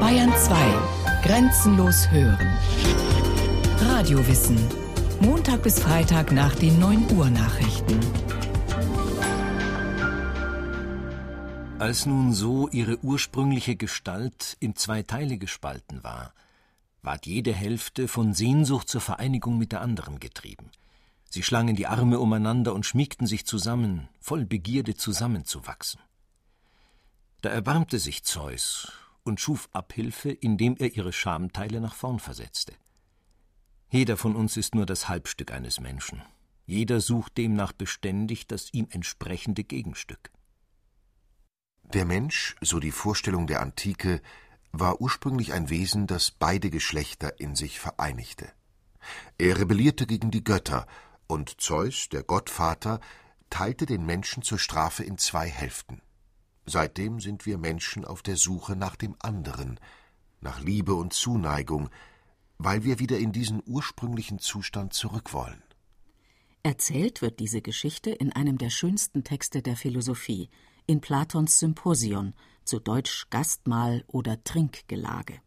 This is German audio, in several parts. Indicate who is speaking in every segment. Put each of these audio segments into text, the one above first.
Speaker 1: Bayern 2. Grenzenlos hören. Radiowissen. Montag bis Freitag nach den 9 Uhr Nachrichten.
Speaker 2: Als nun so ihre ursprüngliche Gestalt in zwei Teile gespalten war, ward jede Hälfte von Sehnsucht zur Vereinigung mit der anderen getrieben. Sie schlangen die Arme umeinander und schmiegten sich zusammen, voll Begierde zusammenzuwachsen. Da erbarmte sich Zeus und schuf Abhilfe, indem er ihre Schamteile nach vorn versetzte. Jeder von uns ist nur das Halbstück eines Menschen. Jeder sucht demnach beständig das ihm entsprechende Gegenstück.
Speaker 3: Der Mensch, so die Vorstellung der Antike, war ursprünglich ein Wesen, das beide Geschlechter in sich vereinigte. Er rebellierte gegen die Götter, und Zeus, der Gottvater, teilte den Menschen zur Strafe in zwei Hälften. Seitdem sind wir Menschen auf der Suche nach dem anderen, nach Liebe und Zuneigung, weil wir wieder in diesen ursprünglichen Zustand zurück wollen.
Speaker 4: Erzählt wird diese Geschichte in einem der schönsten Texte der Philosophie, in Platons Symposion, zu Deutsch Gastmahl oder Trinkgelage.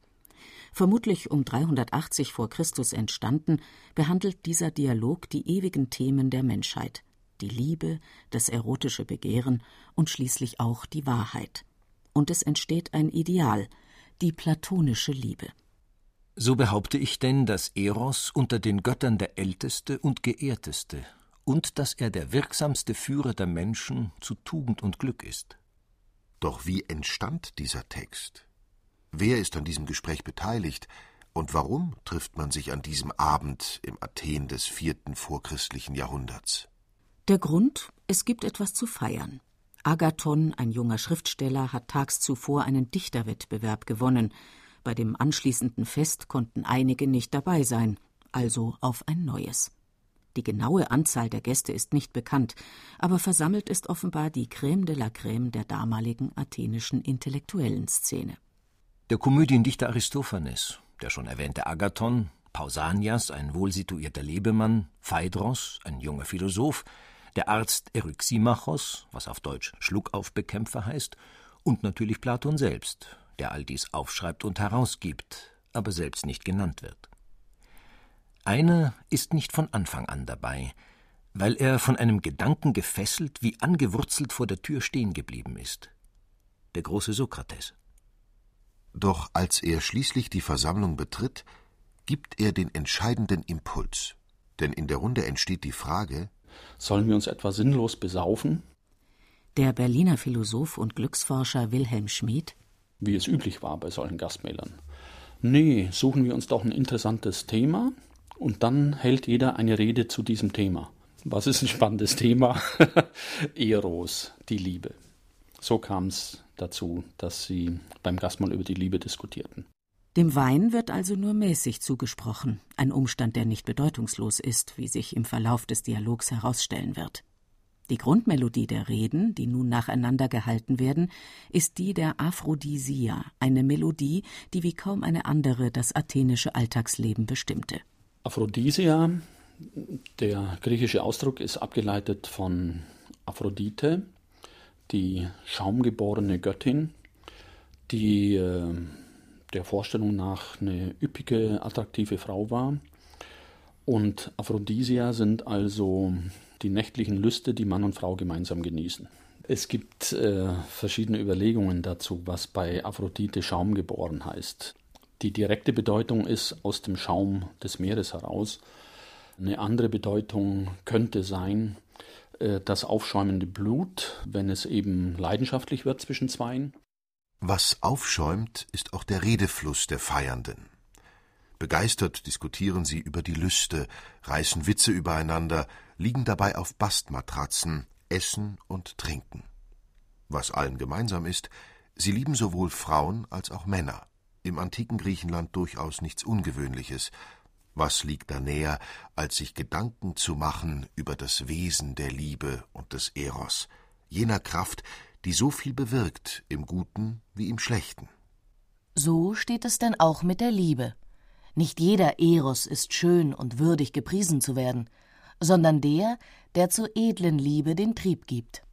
Speaker 4: Vermutlich um 380 vor Christus entstanden, behandelt dieser Dialog die ewigen Themen der Menschheit, die Liebe, das erotische Begehren und schließlich auch die Wahrheit. Und es entsteht ein Ideal, die platonische Liebe.
Speaker 2: So behaupte ich denn, dass Eros unter den Göttern der älteste und geehrteste und dass er der wirksamste Führer der Menschen zu Tugend und Glück ist.
Speaker 3: Doch wie entstand dieser Text? Wer ist an diesem Gespräch beteiligt und warum trifft man sich an diesem Abend im Athen des vierten vorchristlichen Jahrhunderts?
Speaker 4: Der Grund, es gibt etwas zu feiern. Agathon, ein junger Schriftsteller, hat tags zuvor einen Dichterwettbewerb gewonnen. Bei dem anschließenden Fest konnten einige nicht dabei sein, also auf ein neues. Die genaue Anzahl der Gäste ist nicht bekannt, aber versammelt ist offenbar die Crème de la Crème der damaligen athenischen intellektuellen Szene.
Speaker 2: Der Komödiendichter Aristophanes, der schon erwähnte Agathon, Pausanias, ein wohlsituierter Lebemann, Phaedros, ein junger Philosoph, der Arzt Eryximachos, was auf Deutsch Schluckaufbekämpfer heißt, und natürlich Platon selbst, der all dies aufschreibt und herausgibt, aber selbst nicht genannt wird. Einer ist nicht von Anfang an dabei, weil er von einem Gedanken gefesselt wie angewurzelt vor der Tür stehen geblieben ist. Der große Sokrates.
Speaker 3: Doch als er schließlich die Versammlung betritt, gibt er den entscheidenden Impuls. Denn in der Runde entsteht die Frage
Speaker 5: Sollen wir uns etwa sinnlos besaufen?
Speaker 4: Der Berliner Philosoph und Glücksforscher Wilhelm Schmid
Speaker 5: Wie es üblich war bei solchen Gastmälern. Nee, suchen wir uns doch ein interessantes Thema, und dann hält jeder eine Rede zu diesem Thema. Was ist ein spannendes Thema? Eros, die Liebe. So kam es dazu, dass sie beim Gastmahl über die Liebe diskutierten.
Speaker 4: Dem Wein wird also nur mäßig zugesprochen, ein Umstand, der nicht bedeutungslos ist, wie sich im Verlauf des Dialogs herausstellen wird. Die Grundmelodie der Reden, die nun nacheinander gehalten werden, ist die der Aphrodisia, eine Melodie, die wie kaum eine andere das athenische Alltagsleben bestimmte.
Speaker 5: Aphrodisia, der griechische Ausdruck ist abgeleitet von Aphrodite, die schaumgeborene Göttin, die äh, der Vorstellung nach eine üppige, attraktive Frau war. Und Aphrodisia sind also die nächtlichen Lüste, die Mann und Frau gemeinsam genießen. Es gibt äh, verschiedene Überlegungen dazu, was bei Aphrodite Schaum geboren heißt. Die direkte Bedeutung ist aus dem Schaum des Meeres heraus. Eine andere Bedeutung könnte sein, äh, das aufschäumende Blut, wenn es eben leidenschaftlich wird zwischen Zweien.
Speaker 3: Was aufschäumt, ist auch der Redefluss der Feiernden. Begeistert diskutieren sie über die Lüste, reißen Witze übereinander, liegen dabei auf Bastmatratzen, essen und trinken. Was allen gemeinsam ist, sie lieben sowohl Frauen als auch Männer im antiken Griechenland durchaus nichts Ungewöhnliches. Was liegt da näher, als sich Gedanken zu machen über das Wesen der Liebe und des Eros, jener Kraft, die so viel bewirkt im Guten wie im Schlechten.
Speaker 6: So steht es denn auch mit der Liebe. Nicht jeder Eros ist schön und würdig gepriesen zu werden, sondern der, der zur edlen Liebe den Trieb gibt.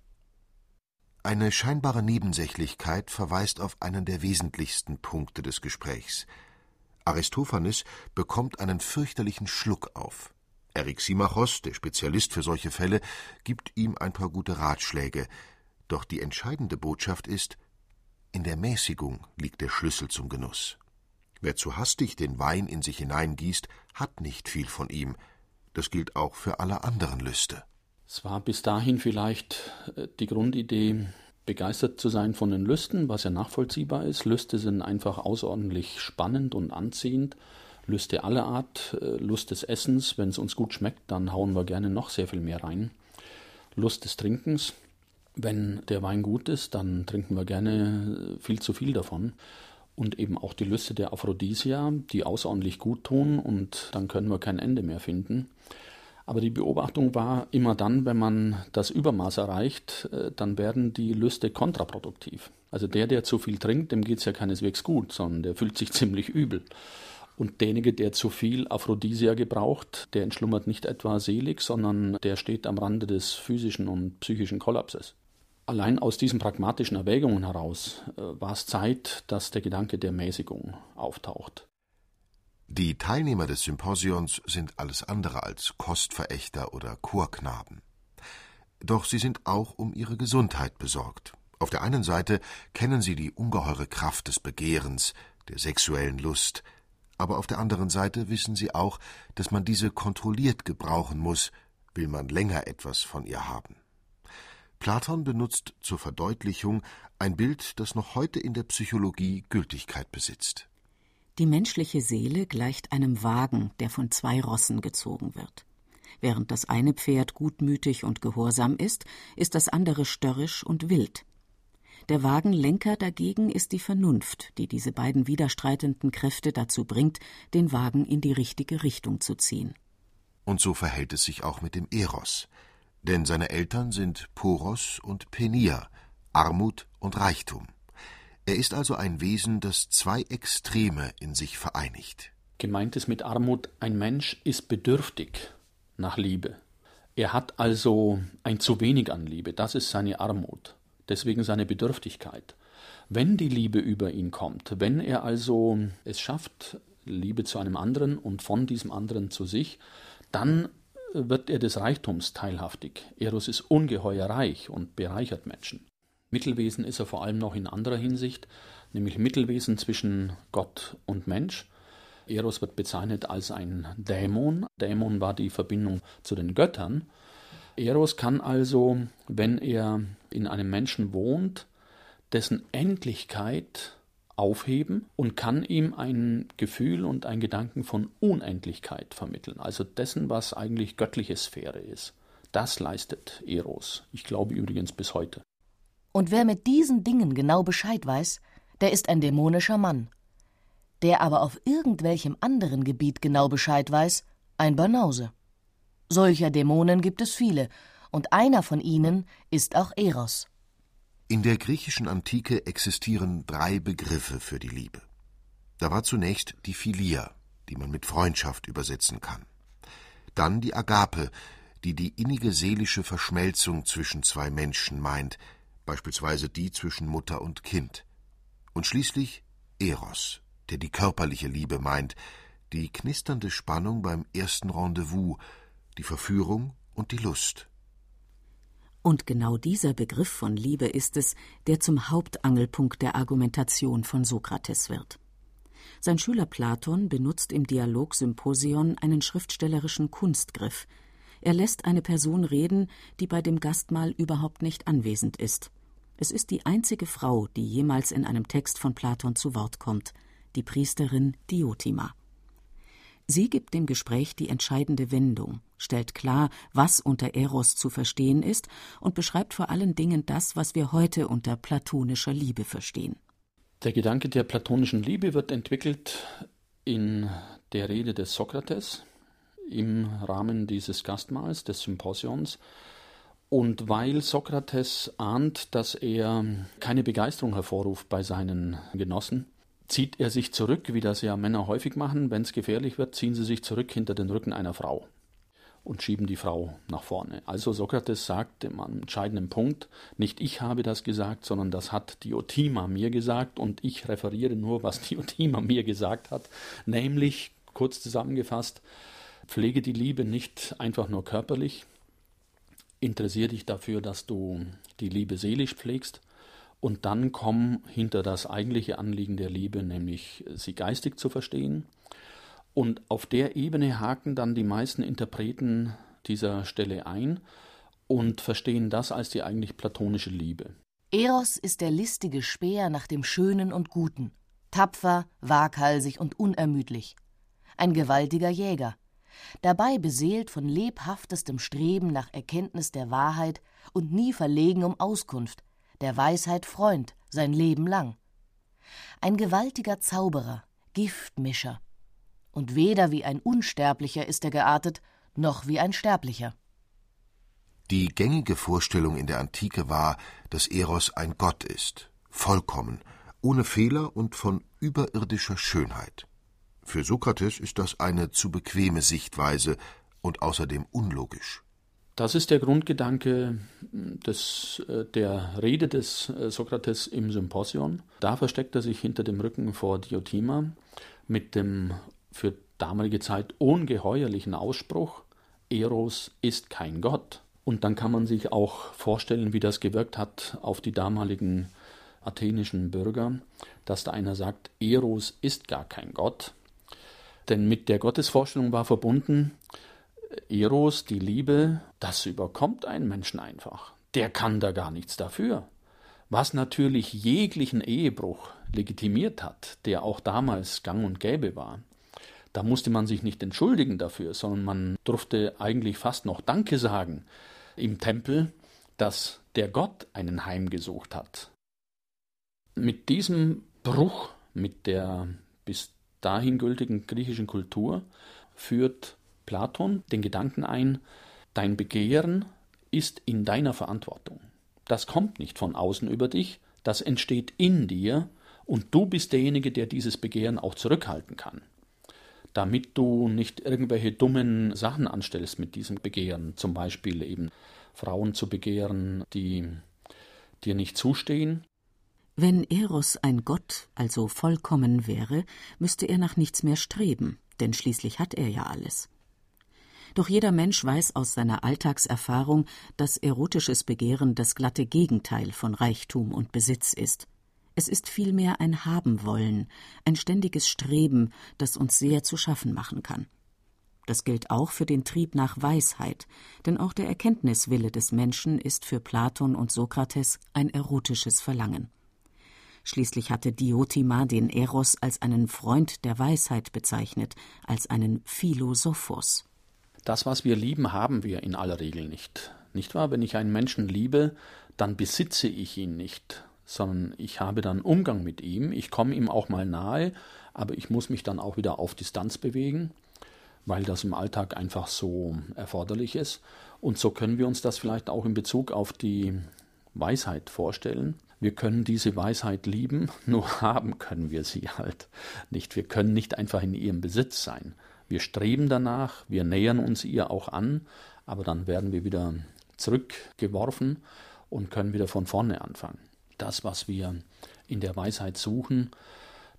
Speaker 3: Eine scheinbare Nebensächlichkeit verweist auf einen der wesentlichsten Punkte des Gesprächs. Aristophanes bekommt einen fürchterlichen Schluck auf. Eryximachos, der Spezialist für solche Fälle, gibt ihm ein paar gute Ratschläge. Doch die entscheidende Botschaft ist, in der Mäßigung liegt der Schlüssel zum Genuss. Wer zu hastig den Wein in sich hineingießt, hat nicht viel von ihm. Das gilt auch für alle anderen Lüste.
Speaker 5: Es war bis dahin vielleicht äh, die Grundidee, begeistert zu sein von den Lüsten, was ja nachvollziehbar ist. Lüste sind einfach außerordentlich spannend und anziehend. Lüste aller Art, äh, Lust des Essens, wenn es uns gut schmeckt, dann hauen wir gerne noch sehr viel mehr rein. Lust des Trinkens, wenn der Wein gut ist, dann trinken wir gerne viel zu viel davon. Und eben auch die Lüste der Aphrodisia, die außerordentlich gut tun und dann können wir kein Ende mehr finden. Aber die Beobachtung war immer dann, wenn man das Übermaß erreicht, äh, dann werden die Lüste kontraproduktiv. Also der, der zu viel trinkt, dem geht es ja keineswegs gut, sondern der fühlt sich ziemlich übel. Und derjenige, der zu viel Aphrodisia gebraucht, der entschlummert nicht etwa selig, sondern der steht am Rande des physischen und psychischen Kollapses. Allein aus diesen pragmatischen Erwägungen heraus äh, war es Zeit, dass der Gedanke der Mäßigung auftaucht.
Speaker 3: Die Teilnehmer des Symposions sind alles andere als Kostverächter oder Chorknaben. Doch sie sind auch um ihre Gesundheit besorgt. Auf der einen Seite kennen sie die ungeheure Kraft des Begehrens, der sexuellen Lust, aber auf der anderen Seite wissen sie auch, dass man diese kontrolliert gebrauchen muss, will man länger etwas von ihr haben. Platon benutzt zur Verdeutlichung ein Bild, das noch heute in der Psychologie Gültigkeit besitzt.
Speaker 4: Die menschliche Seele gleicht einem Wagen, der von zwei Rossen gezogen wird. Während das eine Pferd gutmütig und gehorsam ist, ist das andere störrisch und wild. Der Wagenlenker dagegen ist die Vernunft, die diese beiden widerstreitenden Kräfte dazu bringt, den Wagen in die richtige Richtung zu ziehen.
Speaker 3: Und so verhält es sich auch mit dem Eros, denn seine Eltern sind Poros und Penia, Armut und Reichtum. Er ist also ein Wesen, das zwei Extreme in sich vereinigt.
Speaker 5: Gemeint ist mit Armut, ein Mensch ist bedürftig nach Liebe. Er hat also ein zu wenig an Liebe, das ist seine Armut, deswegen seine Bedürftigkeit. Wenn die Liebe über ihn kommt, wenn er also es schafft, Liebe zu einem anderen und von diesem anderen zu sich, dann wird er des Reichtums teilhaftig. Eros ist ungeheuer reich und bereichert Menschen. Mittelwesen ist er vor allem noch in anderer Hinsicht, nämlich Mittelwesen zwischen Gott und Mensch. Eros wird bezeichnet als ein Dämon. Dämon war die Verbindung zu den Göttern. Eros kann also, wenn er in einem Menschen wohnt, dessen Endlichkeit aufheben und kann ihm ein Gefühl und ein Gedanken von Unendlichkeit vermitteln, also dessen, was eigentlich göttliche Sphäre ist. Das leistet Eros. Ich glaube übrigens bis heute.
Speaker 6: Und wer mit diesen Dingen genau Bescheid weiß, der ist ein dämonischer Mann. Der aber auf irgendwelchem anderen Gebiet genau Bescheid weiß, ein Banause. Solcher Dämonen gibt es viele, und einer von ihnen ist auch Eros.
Speaker 3: In der griechischen Antike existieren drei Begriffe für die Liebe. Da war zunächst die Philia, die man mit Freundschaft übersetzen kann. Dann die Agape, die die innige seelische Verschmelzung zwischen zwei Menschen meint, beispielsweise die zwischen Mutter und Kind. Und schließlich Eros, der die körperliche Liebe meint, die knisternde Spannung beim ersten Rendezvous, die Verführung und die Lust.
Speaker 4: Und genau dieser Begriff von Liebe ist es, der zum Hauptangelpunkt der Argumentation von Sokrates wird. Sein Schüler Platon benutzt im Dialog Symposion einen schriftstellerischen Kunstgriff. Er lässt eine Person reden, die bei dem Gastmahl überhaupt nicht anwesend ist. Es ist die einzige Frau, die jemals in einem Text von Platon zu Wort kommt, die Priesterin Diotima. Sie gibt dem Gespräch die entscheidende Wendung, stellt klar, was unter Eros zu verstehen ist und beschreibt vor allen Dingen das, was wir heute unter platonischer Liebe verstehen.
Speaker 5: Der Gedanke der platonischen Liebe wird entwickelt in der Rede des Sokrates im Rahmen dieses Gastmahls, des Symposions. Und weil Sokrates ahnt, dass er keine Begeisterung hervorruft bei seinen Genossen, zieht er sich zurück, wie das ja Männer häufig machen. Wenn es gefährlich wird, ziehen sie sich zurück hinter den Rücken einer Frau. Und schieben die Frau nach vorne. Also Sokrates sagt am entscheidenden Punkt, nicht ich habe das gesagt, sondern das hat Diotima mir gesagt und ich referiere nur, was Diotima mir gesagt hat, nämlich, kurz zusammengefasst, pflege die Liebe nicht einfach nur körperlich, interessiere dich dafür, dass du die Liebe seelisch pflegst und dann komm hinter das eigentliche Anliegen der Liebe, nämlich sie geistig zu verstehen und auf der Ebene haken dann die meisten Interpreten dieser Stelle ein und verstehen das als die eigentlich platonische Liebe.
Speaker 6: Eros ist der listige Speer nach dem Schönen und Guten, tapfer, waghalsig und unermüdlich. Ein gewaltiger Jäger, dabei beseelt von lebhaftestem Streben nach Erkenntnis der Wahrheit und nie verlegen um Auskunft, der Weisheit Freund sein Leben lang. Ein gewaltiger Zauberer, Giftmischer, und weder wie ein Unsterblicher ist er geartet, noch wie ein Sterblicher.
Speaker 3: Die gängige Vorstellung in der Antike war, dass Eros ein Gott ist, vollkommen, ohne Fehler und von überirdischer Schönheit. Für Sokrates ist das eine zu bequeme Sichtweise und außerdem unlogisch.
Speaker 5: Das ist der Grundgedanke des, äh, der Rede des äh, Sokrates im Symposion. Da versteckt er sich hinter dem Rücken vor Diotima mit dem für damalige Zeit ungeheuerlichen Ausspruch, Eros ist kein Gott. Und dann kann man sich auch vorstellen, wie das gewirkt hat auf die damaligen athenischen Bürger, dass da einer sagt, Eros ist gar kein Gott. Denn mit der Gottesvorstellung war verbunden, Eros, die Liebe, das überkommt einen Menschen einfach. Der kann da gar nichts dafür. Was natürlich jeglichen Ehebruch legitimiert hat, der auch damals gang und gäbe war. Da musste man sich nicht entschuldigen dafür, sondern man durfte eigentlich fast noch Danke sagen im Tempel, dass der Gott einen heimgesucht hat. Mit diesem Bruch mit der bis dahin gültigen griechischen Kultur führt Platon den Gedanken ein, dein Begehren ist in deiner Verantwortung. Das kommt nicht von außen über dich, das entsteht in dir und du bist derjenige, der dieses Begehren auch zurückhalten kann damit du nicht irgendwelche dummen Sachen anstellst mit diesem Begehren, zum Beispiel eben Frauen zu begehren, die dir nicht zustehen.
Speaker 4: Wenn Eros ein Gott, also vollkommen wäre, müsste er nach nichts mehr streben, denn schließlich hat er ja alles. Doch jeder Mensch weiß aus seiner Alltagserfahrung, dass erotisches Begehren das glatte Gegenteil von Reichtum und Besitz ist. Es ist vielmehr ein Habenwollen, ein ständiges Streben, das uns sehr zu schaffen machen kann. Das gilt auch für den Trieb nach Weisheit, denn auch der Erkenntniswille des Menschen ist für Platon und Sokrates ein erotisches Verlangen. Schließlich hatte Diotima den Eros als einen Freund der Weisheit bezeichnet, als einen Philosophos.
Speaker 5: Das, was wir lieben, haben wir in aller Regel nicht. Nicht wahr? Wenn ich einen Menschen liebe, dann besitze ich ihn nicht, sondern ich habe dann Umgang mit ihm, ich komme ihm auch mal nahe, aber ich muss mich dann auch wieder auf Distanz bewegen, weil das im Alltag einfach so erforderlich ist. Und so können wir uns das vielleicht auch in Bezug auf die Weisheit vorstellen. Wir können diese Weisheit lieben, nur haben können wir sie halt nicht. Wir können nicht einfach in ihrem Besitz sein. Wir streben danach, wir nähern uns ihr auch an, aber dann werden wir wieder zurückgeworfen und können wieder von vorne anfangen das, was wir in der Weisheit suchen,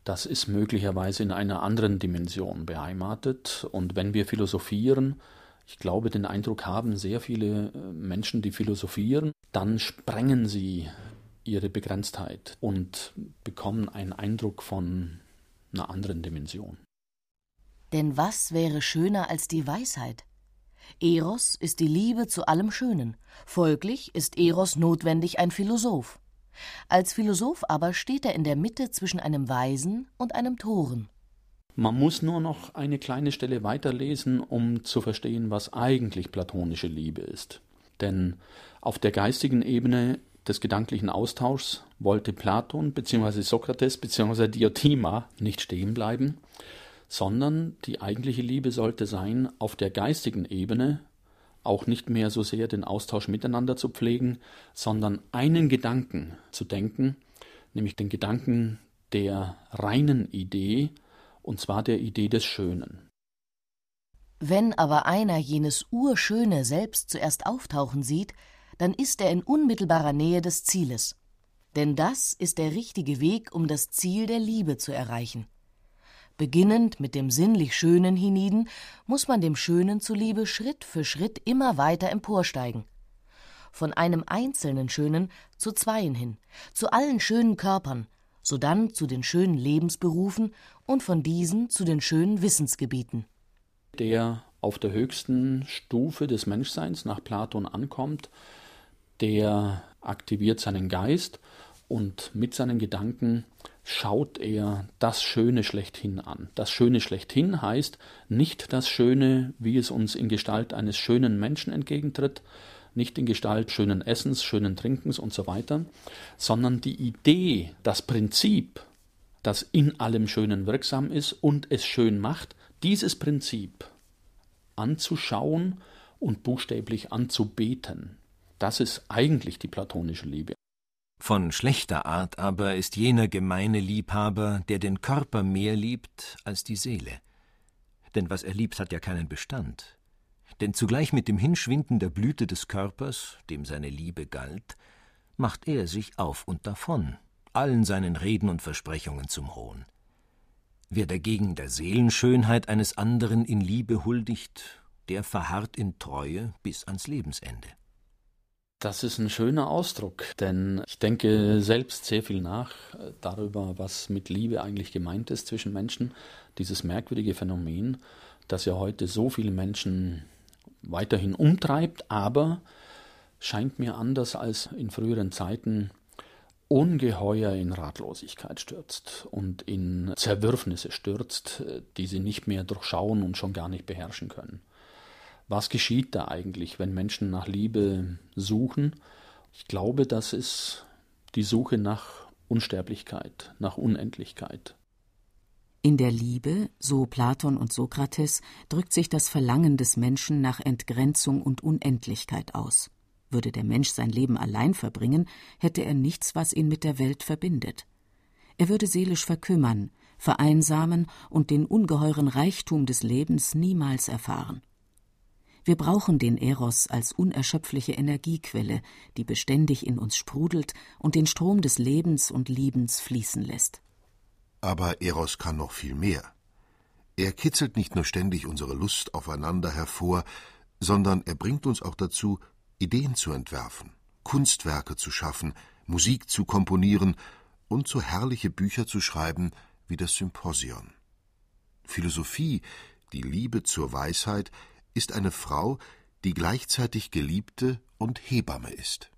Speaker 5: das ist möglicherweise in einer anderen Dimension beheimatet. Und wenn wir philosophieren, ich glaube, den Eindruck haben sehr viele äh, Menschen, die philosophieren, dann sprengen sie ihre Begrenztheit und bekommen einen Eindruck von einer anderen Dimension.
Speaker 6: Denn was wäre schöner als die Weisheit? Eros ist die Liebe zu allem Schönen, folglich ist Eros notwendig ein Philosoph. Als Philosoph aber steht er in der Mitte zwischen einem Weisen und einem Toren.
Speaker 5: Man muss nur noch eine kleine Stelle weiterlesen, um zu verstehen, was eigentlich platonische Liebe ist. Denn auf der geistigen Ebene des gedanklichen Austauschs wollte Platon bzw. Sokrates bzw. Diotima nicht stehen bleiben, sondern die eigentliche Liebe sollte sein, auf der geistigen Ebene auch nicht mehr so sehr den Austausch miteinander zu pflegen, sondern einen Gedanken zu denken, nämlich den Gedanken der reinen Idee, und zwar der Idee des Schönen.
Speaker 6: Wenn aber einer jenes Urschöne selbst zuerst auftauchen sieht, dann ist er in unmittelbarer Nähe des Zieles. Denn das ist der richtige Weg, um das Ziel der Liebe zu erreichen. Beginnend mit dem sinnlich Schönen hienieden, muss man dem Schönen zuliebe Schritt für Schritt immer weiter emporsteigen. Von einem einzelnen Schönen zu zweien hin, zu allen schönen Körpern, sodann zu den schönen Lebensberufen und von diesen zu den schönen Wissensgebieten.
Speaker 5: Der auf der höchsten Stufe des Menschseins nach Platon ankommt, der aktiviert seinen Geist und mit seinen Gedanken schaut er das Schöne schlechthin an. Das Schöne schlechthin heißt nicht das Schöne, wie es uns in Gestalt eines schönen Menschen entgegentritt, nicht in Gestalt schönen Essens, schönen Trinkens und so weiter, sondern die Idee, das Prinzip, das in allem Schönen wirksam ist und es schön macht, dieses Prinzip anzuschauen und buchstäblich anzubeten. Das ist eigentlich die platonische Liebe.
Speaker 2: Von schlechter Art aber ist jener gemeine Liebhaber, der den Körper mehr liebt als die Seele. Denn was er liebt, hat ja keinen Bestand. Denn zugleich mit dem Hinschwinden der Blüte des Körpers, dem seine Liebe galt, macht er sich auf und davon, allen seinen Reden und Versprechungen zum Hohn. Wer dagegen der Seelenschönheit eines anderen in Liebe huldigt, der verharrt in Treue bis ans Lebensende.
Speaker 5: Das ist ein schöner Ausdruck, denn ich denke selbst sehr viel nach äh, darüber, was mit Liebe eigentlich gemeint ist zwischen Menschen. Dieses merkwürdige Phänomen, das ja heute so viele Menschen weiterhin umtreibt, aber scheint mir anders als in früheren Zeiten ungeheuer in Ratlosigkeit stürzt und in Zerwürfnisse stürzt, äh, die sie nicht mehr durchschauen und schon gar nicht beherrschen können. Was geschieht da eigentlich, wenn Menschen nach Liebe suchen? Ich glaube, das ist die Suche nach Unsterblichkeit, nach Unendlichkeit.
Speaker 4: In der Liebe, so Platon und Sokrates, drückt sich das Verlangen des Menschen nach Entgrenzung und Unendlichkeit aus. Würde der Mensch sein Leben allein verbringen, hätte er nichts, was ihn mit der Welt verbindet. Er würde seelisch verkümmern, vereinsamen und den ungeheuren Reichtum des Lebens niemals erfahren. Wir brauchen den Eros als unerschöpfliche Energiequelle, die beständig in uns sprudelt und den Strom des Lebens und Liebens fließen lässt.
Speaker 3: Aber Eros kann noch viel mehr. Er kitzelt nicht nur ständig unsere Lust aufeinander hervor, sondern er bringt uns auch dazu, Ideen zu entwerfen, Kunstwerke zu schaffen, Musik zu komponieren und so herrliche Bücher zu schreiben wie das Symposion. Philosophie, die Liebe zur Weisheit, ist eine Frau, die gleichzeitig Geliebte und Hebamme ist.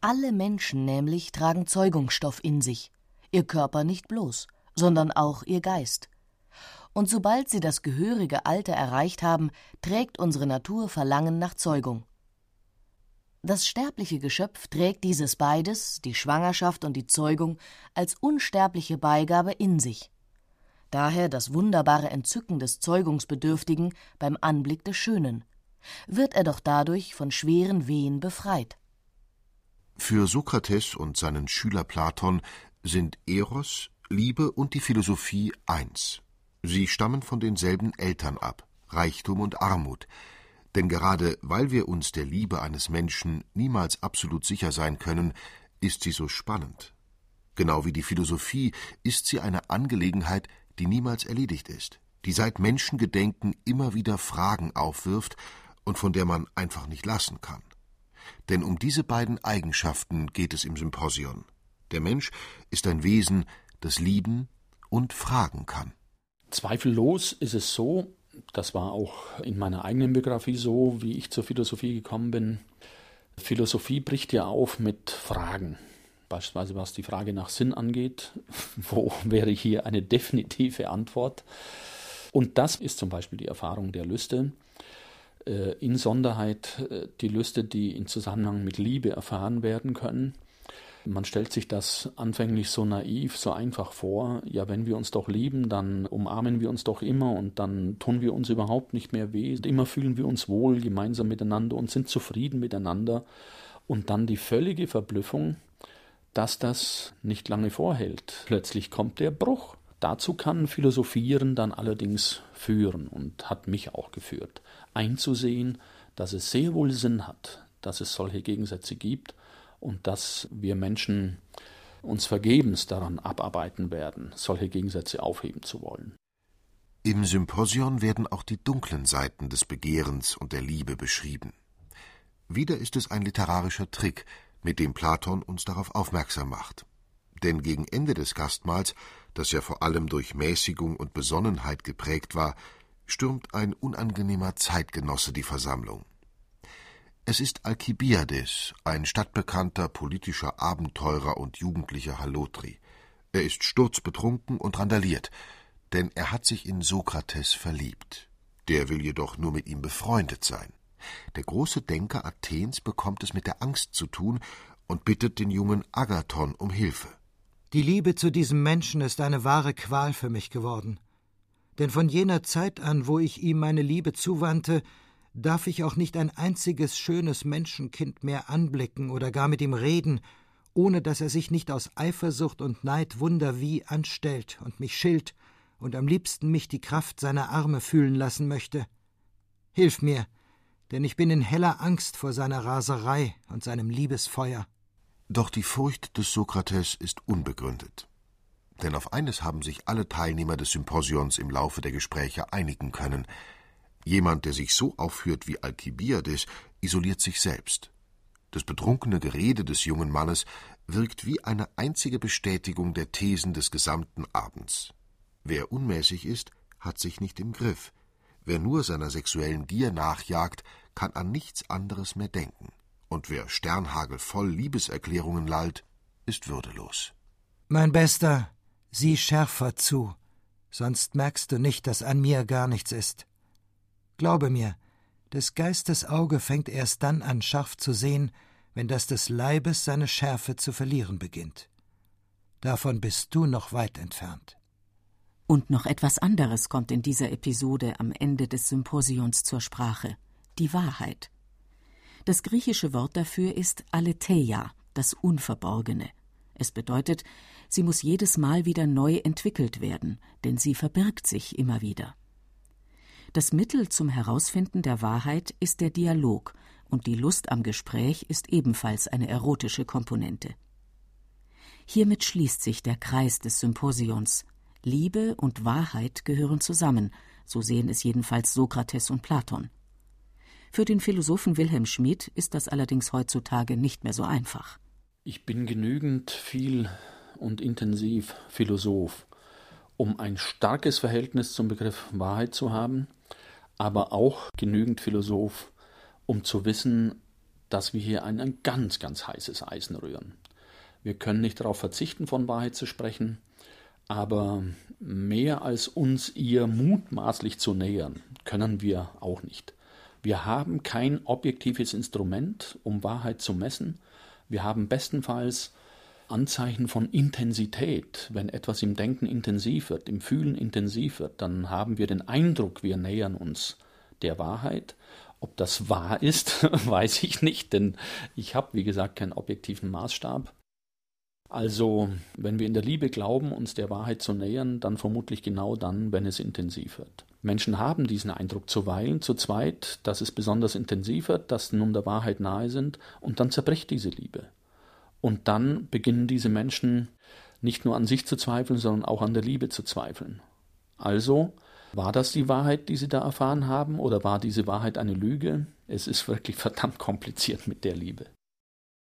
Speaker 6: Alle Menschen nämlich tragen Zeugungsstoff in sich, ihr Körper nicht bloß, sondern auch ihr Geist. Und sobald sie das gehörige Alter erreicht haben, trägt unsere Natur Verlangen nach Zeugung. Das sterbliche Geschöpf trägt dieses beides, die Schwangerschaft und die Zeugung, als unsterbliche Beigabe in sich daher das wunderbare Entzücken des Zeugungsbedürftigen beim Anblick des Schönen, wird er doch dadurch von schweren Wehen befreit.
Speaker 3: Für Sokrates und seinen Schüler Platon sind Eros, Liebe und die Philosophie eins. Sie stammen von denselben Eltern ab, Reichtum und Armut, denn gerade weil wir uns der Liebe eines Menschen niemals absolut sicher sein können, ist sie so spannend. Genau wie die Philosophie ist sie eine Angelegenheit, die niemals erledigt ist, die seit Menschengedenken immer wieder Fragen aufwirft und von der man einfach nicht lassen kann. Denn um diese beiden Eigenschaften geht es im Symposion. Der Mensch ist ein Wesen, das lieben und fragen kann.
Speaker 5: Zweifellos ist es so, das war auch in meiner eigenen Biografie so, wie ich zur Philosophie gekommen bin. Philosophie bricht ja auf mit Fragen beispielsweise was die Frage nach Sinn angeht, wo wäre hier eine definitive Antwort? Und das ist zum Beispiel die Erfahrung der Lüste, äh, insonderheit äh, die Lüste, die in Zusammenhang mit Liebe erfahren werden können. Man stellt sich das anfänglich so naiv, so einfach vor, ja, wenn wir uns doch lieben, dann umarmen wir uns doch immer und dann tun wir uns überhaupt nicht mehr weh. Immer fühlen wir uns wohl gemeinsam miteinander und sind zufrieden miteinander. Und dann die völlige Verblüffung, dass das nicht lange vorhält. Plötzlich kommt der Bruch. Dazu kann Philosophieren dann allerdings führen und hat mich auch geführt, einzusehen, dass es sehr wohl Sinn hat, dass es solche Gegensätze gibt und dass wir Menschen uns vergebens daran abarbeiten werden, solche Gegensätze aufheben zu wollen.
Speaker 3: Im Symposion werden auch die dunklen Seiten des Begehrens und der Liebe beschrieben. Wieder ist es ein literarischer Trick, mit dem Platon uns darauf aufmerksam macht. Denn gegen Ende des Gastmahls, das ja vor allem durch Mäßigung und Besonnenheit geprägt war, stürmt ein unangenehmer Zeitgenosse die Versammlung. Es ist Alkibiades, ein stadtbekannter politischer Abenteurer und jugendlicher Halotri. Er ist sturzbetrunken und randaliert, denn er hat sich in Sokrates verliebt. Der will jedoch nur mit ihm befreundet sein. Der große Denker Athens bekommt es mit der Angst zu tun und bittet den jungen Agathon um Hilfe.
Speaker 7: Die Liebe zu diesem Menschen ist eine wahre Qual für mich geworden. Denn von jener Zeit an, wo ich ihm meine Liebe zuwandte, darf ich auch nicht ein einziges schönes Menschenkind mehr anblicken oder gar mit ihm reden, ohne dass er sich nicht aus Eifersucht und Neid wunder wie anstellt und mich schilt und am liebsten mich die Kraft seiner Arme fühlen lassen möchte. Hilf mir, denn ich bin in heller Angst vor seiner Raserei und seinem Liebesfeuer.
Speaker 3: Doch die Furcht des Sokrates ist unbegründet. Denn auf eines haben sich alle Teilnehmer des Symposions im Laufe der Gespräche einigen können, Jemand, der sich so aufführt wie Alkibiades, isoliert sich selbst. Das betrunkene Gerede des jungen Mannes wirkt wie eine einzige Bestätigung der Thesen des gesamten Abends. Wer unmäßig ist, hat sich nicht im Griff. Wer nur seiner sexuellen Gier nachjagt, kann an nichts anderes mehr denken. Und wer sternhagelvoll Liebeserklärungen lallt, ist würdelos.
Speaker 7: Mein Bester, sieh schärfer zu, sonst merkst du nicht, dass an mir gar nichts ist. Glaube mir, des Geistes Auge fängt erst dann an, scharf zu sehen, wenn das des Leibes seine Schärfe zu verlieren beginnt. Davon bist du noch weit entfernt.
Speaker 4: Und noch etwas anderes kommt in dieser Episode am Ende des Symposions zur Sprache: die Wahrheit. Das griechische Wort dafür ist Aletheia, das Unverborgene. Es bedeutet, sie muss jedes Mal wieder neu entwickelt werden, denn sie verbirgt sich immer wieder. Das Mittel zum Herausfinden der Wahrheit ist der Dialog, und die Lust am Gespräch ist ebenfalls eine erotische Komponente. Hiermit schließt sich der Kreis des Symposions. Liebe und Wahrheit gehören zusammen, so sehen es jedenfalls Sokrates und Platon. Für den Philosophen Wilhelm Schmid ist das allerdings heutzutage nicht mehr so einfach.
Speaker 5: Ich bin genügend viel und intensiv Philosoph, um ein starkes Verhältnis zum Begriff Wahrheit zu haben aber auch genügend Philosoph, um zu wissen, dass wir hier ein, ein ganz, ganz heißes Eisen rühren. Wir können nicht darauf verzichten, von Wahrheit zu sprechen, aber mehr als uns ihr mutmaßlich zu nähern, können wir auch nicht. Wir haben kein objektives Instrument, um Wahrheit zu messen. Wir haben bestenfalls Anzeichen von Intensität. Wenn etwas im Denken intensiv wird, im Fühlen intensiv wird, dann haben wir den Eindruck, wir nähern uns der Wahrheit. Ob das wahr ist, weiß ich nicht, denn ich habe, wie gesagt, keinen objektiven Maßstab. Also, wenn wir in der Liebe glauben, uns der Wahrheit zu nähern, dann vermutlich genau dann, wenn es intensiv wird. Menschen haben diesen Eindruck zuweilen, zu zweit, dass es besonders intensiv wird, dass sie nun der Wahrheit nahe sind, und dann zerbricht diese Liebe. Und dann beginnen diese Menschen nicht nur an sich zu zweifeln, sondern auch an der Liebe zu zweifeln. Also, war das die Wahrheit, die sie da erfahren haben, oder war diese Wahrheit eine Lüge? Es ist wirklich verdammt kompliziert mit der Liebe.